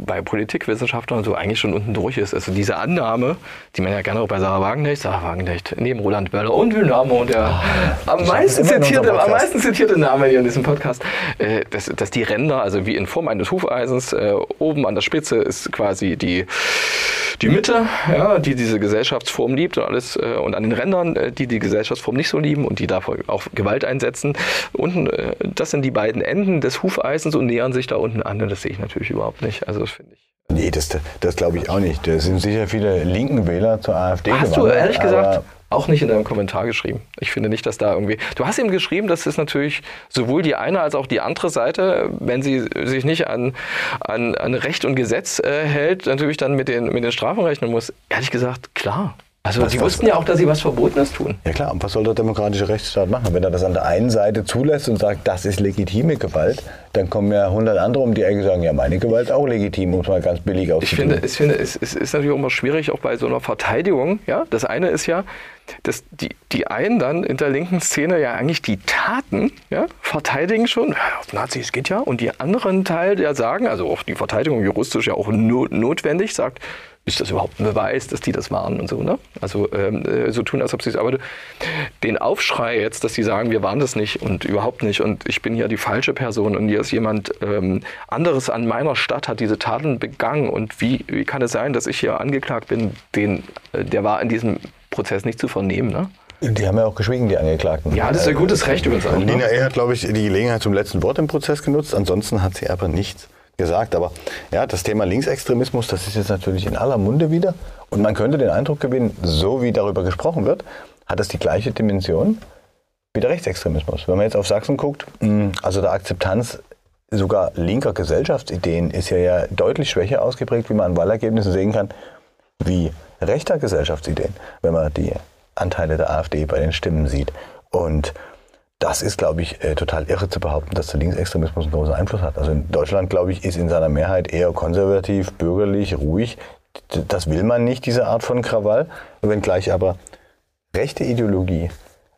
bei Politikwissenschaftlern so eigentlich schon unten durch ist. Also diese Annahme, die man ja gerne auch bei Sarah Wagenknecht, Sarah Wagenknecht, neben Roland Böller und Dynamo und der am, meisten zitierte, am meisten zitierte Name hier in diesem Podcast, äh, dass, dass die Ränder, also wie in Form eines Hufeisens, äh, oben an der Spitze ist quasi die, die Mitte, ja, die diese Gesellschaftsform liebt und alles, äh, und an den Rändern, äh, die die Gesellschaftsform nicht so lieben und die dafür auch Gewalt einsetzen. Unten, äh, das sind die beiden Enden des Hufeisens und nähern sich da unten an. Und das sehe ich natürlich überhaupt nicht. Also das finde ich. Nee, das, das glaube ich auch nicht. Da sind sicher viele linken Wähler zur AfD Hast du ehrlich gesagt auch nicht in deinem Kommentar geschrieben. Ich finde nicht, dass da irgendwie. Du hast ihm geschrieben, dass es natürlich sowohl die eine als auch die andere Seite, wenn sie sich nicht an, an, an Recht und Gesetz äh, hält, natürlich dann mit den, mit den Strafen rechnen muss. Ehrlich gesagt, klar. Also Was- sie was- wussten ja auch, dass sie was Verbotenes tun. Ja klar, und was soll der demokratische Rechtsstaat machen? Wenn er das an der einen Seite zulässt und sagt, das ist legitime Gewalt, dann kommen ja hundert andere um die Ecke und sagen, ja, meine Gewalt ist auch legitim, um es mal ganz billig Ich auszudrücken. finde, ich finde es, es ist natürlich auch immer schwierig, auch bei so einer Verteidigung. Ja? Das eine ist ja, dass die, die einen dann in der linken Szene ja eigentlich die Taten ja, verteidigen schon. Ja, auf Nazis geht ja. Und die anderen Teil der sagen, also auch die Verteidigung juristisch ja auch no, notwendig, sagt, ist das überhaupt ein Beweis, dass die das waren und so, ne? Also ähm, äh, so tun, als ob sie es. Aber du- den Aufschrei jetzt, dass die sagen, wir waren das nicht und überhaupt nicht und ich bin hier die falsche Person und hier ist jemand ähm, anderes an meiner Stadt hat diese Taten begangen und wie, wie kann es sein, dass ich hier angeklagt bin, den, äh, der war in diesem Prozess nicht zu vernehmen, ne? Die haben ja auch geschwiegen, die Angeklagten. Ja, das ist ein gutes Recht übrigens auch. Lina Ne? E. hat, glaube ich, die Gelegenheit zum letzten Wort im Prozess genutzt. Ansonsten hat sie aber nichts gesagt. Aber ja, das Thema Linksextremismus, das ist jetzt natürlich in aller Munde wieder. Und man könnte den Eindruck gewinnen, so wie darüber gesprochen wird, hat es die gleiche Dimension wie der Rechtsextremismus. Wenn man jetzt auf Sachsen guckt, hm, also der Akzeptanz sogar linker Gesellschaftsideen ist ja, ja deutlich schwächer ausgeprägt, wie man an Wahlergebnissen sehen kann, wie rechter Gesellschaftsideen, wenn man die Anteile der AfD bei den Stimmen sieht. Und das ist, glaube ich, äh, total irre zu behaupten, dass der Linksextremismus einen großen Einfluss hat. Also in Deutschland, glaube ich, ist in seiner Mehrheit eher konservativ, bürgerlich, ruhig. Das will man nicht, diese Art von Krawall. Wenngleich aber rechte Ideologie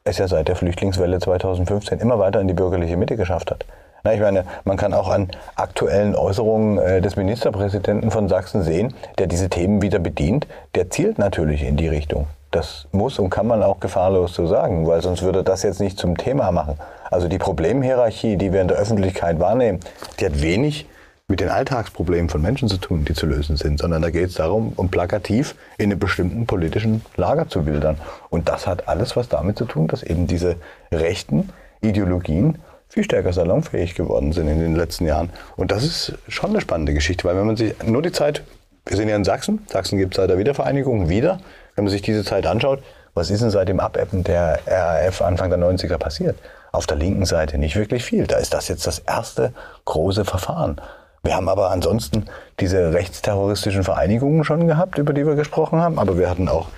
es ja seit der Flüchtlingswelle 2015 immer weiter in die bürgerliche Mitte geschafft hat. Na, ich meine, man kann auch an aktuellen Äußerungen äh, des Ministerpräsidenten von Sachsen sehen, der diese Themen wieder bedient. Der zielt natürlich in die Richtung. Das muss und kann man auch gefahrlos so sagen, weil sonst würde das jetzt nicht zum Thema machen. Also die Problemhierarchie, die wir in der Öffentlichkeit wahrnehmen, die hat wenig mit den Alltagsproblemen von Menschen zu tun, die zu lösen sind, sondern da geht es darum, um plakativ in einem bestimmten politischen Lager zu bildern. Und das hat alles was damit zu tun, dass eben diese rechten Ideologien viel stärker salonfähig geworden sind in den letzten Jahren. Und das ist schon eine spannende Geschichte, weil wenn man sich nur die Zeit, wir sind ja in Sachsen, Sachsen gibt es seit der Wiedervereinigung wieder, wenn man sich diese Zeit anschaut, was ist denn seit dem Abebben der RAF Anfang der 90er passiert? Auf der linken Seite nicht wirklich viel. Da ist das jetzt das erste große Verfahren. Wir haben aber ansonsten diese rechtsterroristischen Vereinigungen schon gehabt, über die wir gesprochen haben. Aber wir hatten auch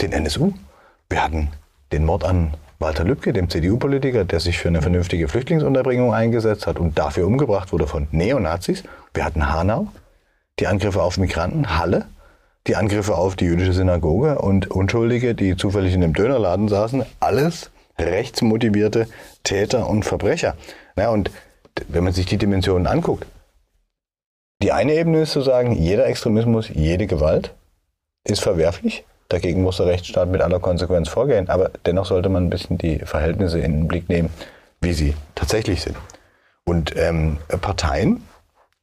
den NSU. Wir hatten den Mord an Walter Lübcke, dem CDU-Politiker, der sich für eine vernünftige Flüchtlingsunterbringung eingesetzt hat und dafür umgebracht wurde von Neonazis. Wir hatten Hanau, die Angriffe auf Migranten, Halle, die Angriffe auf die jüdische Synagoge und Unschuldige, die zufällig in einem Dönerladen saßen, alles rechtsmotivierte Täter und Verbrecher. Ja, und wenn man sich die Dimensionen anguckt, die eine Ebene ist zu sagen, jeder Extremismus, jede Gewalt ist verwerflich. Dagegen muss der Rechtsstaat mit aller Konsequenz vorgehen. Aber dennoch sollte man ein bisschen die Verhältnisse in den Blick nehmen, wie sie tatsächlich sind. Und ähm, Parteien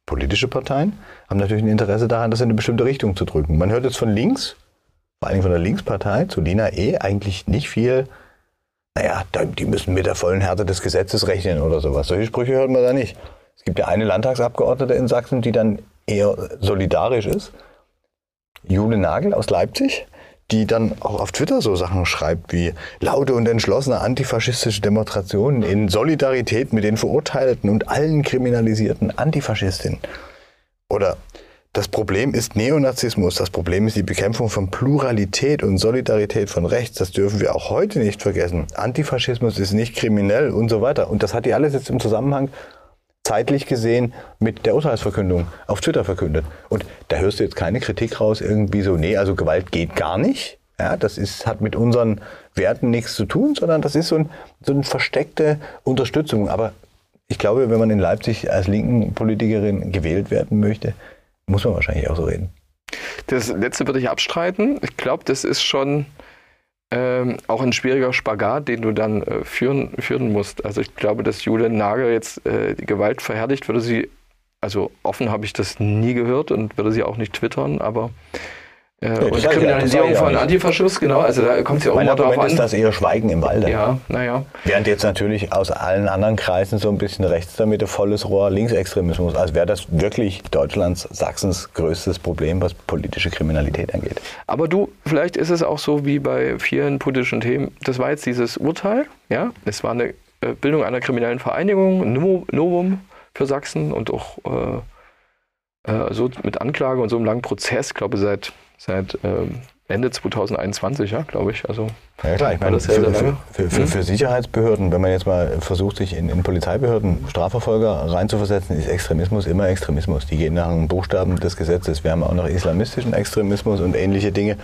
politische Parteien haben natürlich ein Interesse daran, das in eine bestimmte Richtung zu drücken. Man hört jetzt von links, vor allem von der Linkspartei, zu Lina E. eigentlich nicht viel, naja, die müssen mit der vollen Härte des Gesetzes rechnen oder sowas. Solche Sprüche hört man da nicht. Es gibt ja eine Landtagsabgeordnete in Sachsen, die dann eher solidarisch ist. Jule Nagel aus Leipzig, die dann auch auf Twitter so Sachen schreibt wie laute und entschlossene antifaschistische Demonstrationen in Solidarität mit den Verurteilten und allen kriminalisierten Antifaschistinnen. Oder das Problem ist Neonazismus, das Problem ist die Bekämpfung von Pluralität und Solidarität von rechts. Das dürfen wir auch heute nicht vergessen. Antifaschismus ist nicht kriminell und so weiter. Und das hat die alles jetzt im Zusammenhang zeitlich gesehen mit der Urteilsverkündung auf Twitter verkündet. Und da hörst du jetzt keine Kritik raus, irgendwie so, nee, also Gewalt geht gar nicht. Ja, das ist, hat mit unseren Werten nichts zu tun, sondern das ist so, ein, so eine versteckte Unterstützung. Aber ich glaube, wenn man in Leipzig als linken Politikerin gewählt werden möchte, muss man wahrscheinlich auch so reden. Das letzte würde ich abstreiten. Ich glaube, das ist schon ähm, auch ein schwieriger Spagat, den du dann äh, führen, führen musst. Also ich glaube, dass Julian Nagel jetzt äh, die Gewalt verherrlicht, würde sie, also offen habe ich das nie gehört und würde sie auch nicht twittern, aber äh, und Kriminalisierung ja, von Antifaschismus, genau. Also da kommt es ja auch immer drauf an. ist das eher Schweigen im Walde. Ja, naja. Während jetzt natürlich aus allen anderen Kreisen so ein bisschen rechts damit volles Rohr Linksextremismus, als wäre das wirklich Deutschlands, Sachsens größtes Problem, was politische Kriminalität angeht. Aber du, vielleicht ist es auch so wie bei vielen politischen Themen. Das war jetzt dieses Urteil, ja. Es war eine äh, Bildung einer kriminellen Vereinigung, Novum für Sachsen und auch äh, äh, so mit Anklage und so einem langen Prozess, glaube ich, seit seit ähm, Ende 2021, ja, glaube ich. Also, ja klar, ich meine, für, für, für, für, für, Sicherheitsbehörden, wenn man jetzt mal versucht, sich in, in Polizeibehörden Strafverfolger reinzuversetzen, ist Extremismus immer Extremismus. Die gehen nach den Buchstaben des Gesetzes. Wir haben auch noch islamistischen Extremismus und ähnliche Dinge.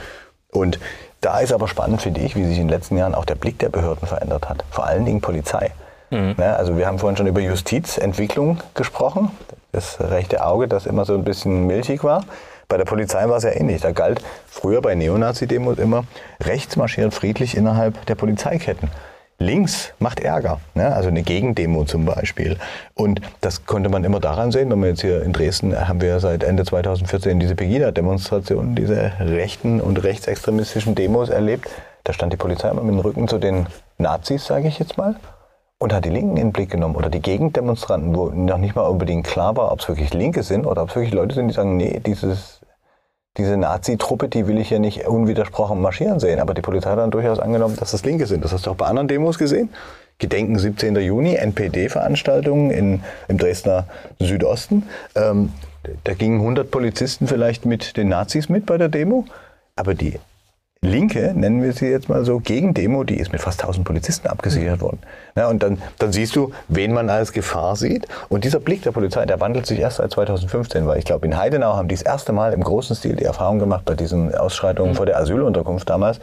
Und da ist aber spannend, finde ich, wie sich in den letzten Jahren auch der Blick der Behörden verändert hat. Vor allen Dingen Polizei. Mhm. Ja, also wir haben vorhin schon über Justizentwicklung gesprochen. Das rechte Auge, das immer so ein bisschen milchig war. Bei der Polizei war es ja ähnlich. Da galt früher bei Neonazi-Demos immer, rechts marschiert friedlich innerhalb der Polizeiketten. Links macht Ärger, ne? also eine Gegendemo zum Beispiel. Und das konnte man immer daran sehen, wenn wir jetzt hier in Dresden haben wir seit Ende 2014 diese Pegida-Demonstrationen, diese rechten und rechtsextremistischen Demos erlebt. Da stand die Polizei immer mit dem Rücken zu den Nazis, sage ich jetzt mal. und hat die Linken in den Blick genommen oder die Gegendemonstranten, wo noch nicht mal unbedingt klar war, ob es wirklich Linke sind oder ob es wirklich Leute sind, die sagen, nee, dieses, diese Nazi-Truppe, die will ich hier nicht unwidersprochen marschieren sehen. Aber die Polizei hat dann durchaus angenommen, dass das Linke sind. Das hast du auch bei anderen Demos gesehen. Gedenken 17. Juni, NPD-Veranstaltungen im Dresdner Südosten. Ähm, da gingen 100 Polizisten vielleicht mit den Nazis mit bei der Demo. Aber die Linke, nennen wir sie jetzt mal so, Gegendemo, die ist mit fast 1000 Polizisten abgesichert worden. Ja, und dann, dann siehst du, wen man als Gefahr sieht. Und dieser Blick der Polizei, der wandelt sich erst seit 2015, weil ich glaube, in Heidenau haben die das erste Mal im großen Stil die Erfahrung gemacht bei diesen Ausschreitungen mhm. vor der Asylunterkunft damals,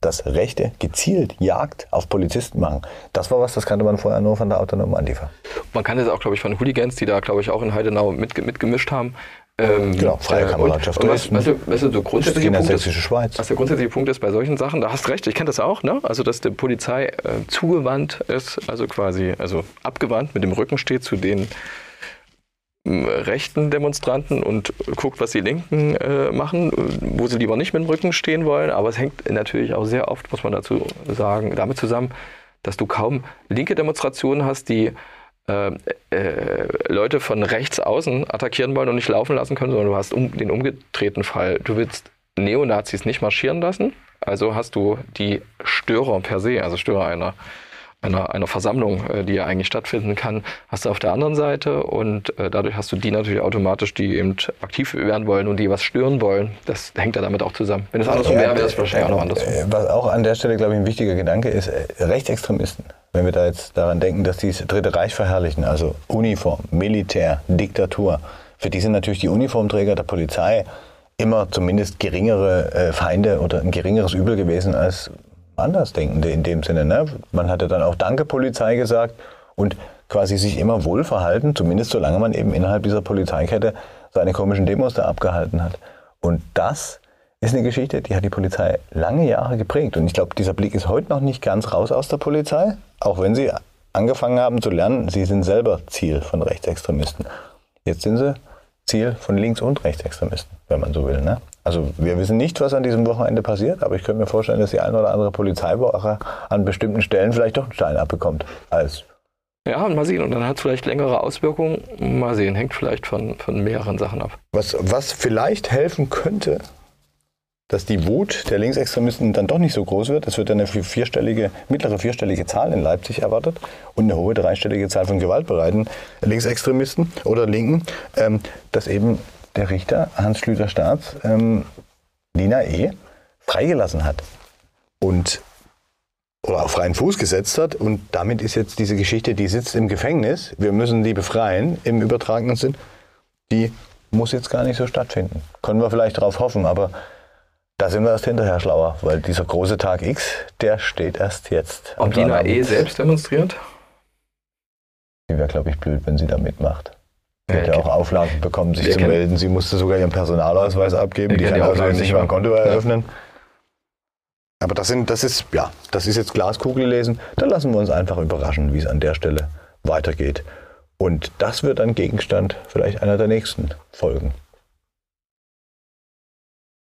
dass Rechte gezielt Jagd auf Polizisten machen. Das war was, das kannte man vorher nur von der autonomen Antifa. Man kann das auch, glaube ich, von Hooligans, die da, glaube ich, auch in Heidenau mit, mitgemischt haben. Ähm, genau, freie äh, Kameradschaft. Und, was, was, was, so grundsätzliche Punkt ist, Schweiz. was der grundsätzliche Punkt ist bei solchen Sachen, da hast du recht, ich kenne das auch, ne? also dass die Polizei äh, zugewandt ist, also quasi also abgewandt mit dem Rücken steht zu den rechten Demonstranten und guckt, was die Linken äh, machen, wo sie lieber nicht mit dem Rücken stehen wollen. Aber es hängt natürlich auch sehr oft, muss man dazu sagen, damit zusammen, dass du kaum linke Demonstrationen hast, die äh, äh, Leute von rechts außen attackieren wollen und nicht laufen lassen können, sondern du hast um, den umgedrehten Fall. Du willst Neonazis nicht marschieren lassen, also hast du die Störer per se, also Störer einer einer, einer Versammlung, äh, die ja eigentlich stattfinden kann, hast du auf der anderen Seite und äh, dadurch hast du die natürlich automatisch, die eben aktiv werden wollen und die was stören wollen. Das hängt ja damit auch zusammen. Wenn es andersrum wäre, wäre es wahrscheinlich auch noch andersrum. Äh, was auch an der Stelle, glaube ich, ein wichtiger Gedanke ist, Rechtsextremisten. Wenn wir da jetzt daran denken, dass die das Dritte Reich verherrlichen, also Uniform, Militär, Diktatur, für die sind natürlich die Uniformträger der Polizei immer zumindest geringere Feinde oder ein geringeres Übel gewesen als Andersdenkende in dem Sinne. Ne? Man hatte dann auch Danke Polizei gesagt und quasi sich immer wohl verhalten, zumindest solange man eben innerhalb dieser Polizeikette seine komischen Demos da abgehalten hat. Und das ist eine Geschichte, die hat die Polizei lange Jahre geprägt. Und ich glaube, dieser Blick ist heute noch nicht ganz raus aus der Polizei, auch wenn sie angefangen haben zu lernen, sie sind selber Ziel von Rechtsextremisten. Jetzt sind sie Ziel von Links- und Rechtsextremisten, wenn man so will. Ne? Also wir wissen nicht, was an diesem Wochenende passiert, aber ich könnte mir vorstellen, dass die eine oder andere Polizeiwache an bestimmten Stellen vielleicht doch einen Stein abbekommt. Als ja, mal sehen. Und dann hat es vielleicht längere Auswirkungen. Mal sehen, hängt vielleicht von, von mehreren Sachen ab. Was, was vielleicht helfen könnte, dass die Wut der Linksextremisten dann doch nicht so groß wird. Es wird eine vierstellige, mittlere vierstellige Zahl in Leipzig erwartet und eine hohe dreistellige Zahl von gewaltbereiten Linksextremisten oder Linken, ähm, dass eben der Richter Hans Schlüter Staats ähm, Lina E. freigelassen hat und oder auf freien Fuß gesetzt hat und damit ist jetzt diese Geschichte, die sitzt im Gefängnis, wir müssen die befreien im übertragenen Sinn, die muss jetzt gar nicht so stattfinden. Können wir vielleicht darauf hoffen, aber da sind wir erst hinterher schlauer, weil dieser große Tag X, der steht erst jetzt. Ob Lina E. selbst demonstriert? Die wäre, glaube ich, blöd, wenn sie da mitmacht. Sie ja, hat ja auch Auflagen bekommen, sich zu melden. Sie musste sogar ihren Personalausweis abgeben. Die kann also nicht mal ein Konto eröffnen. Ja. Aber das, sind, das, ist, ja, das ist jetzt Glaskugel lesen. Da lassen wir uns einfach überraschen, wie es an der Stelle weitergeht. Und das wird dann Gegenstand vielleicht einer der nächsten Folgen.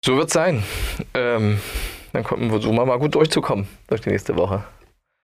So wird es sein. Ähm, dann versuchen wir mal gut durchzukommen durch die nächste Woche.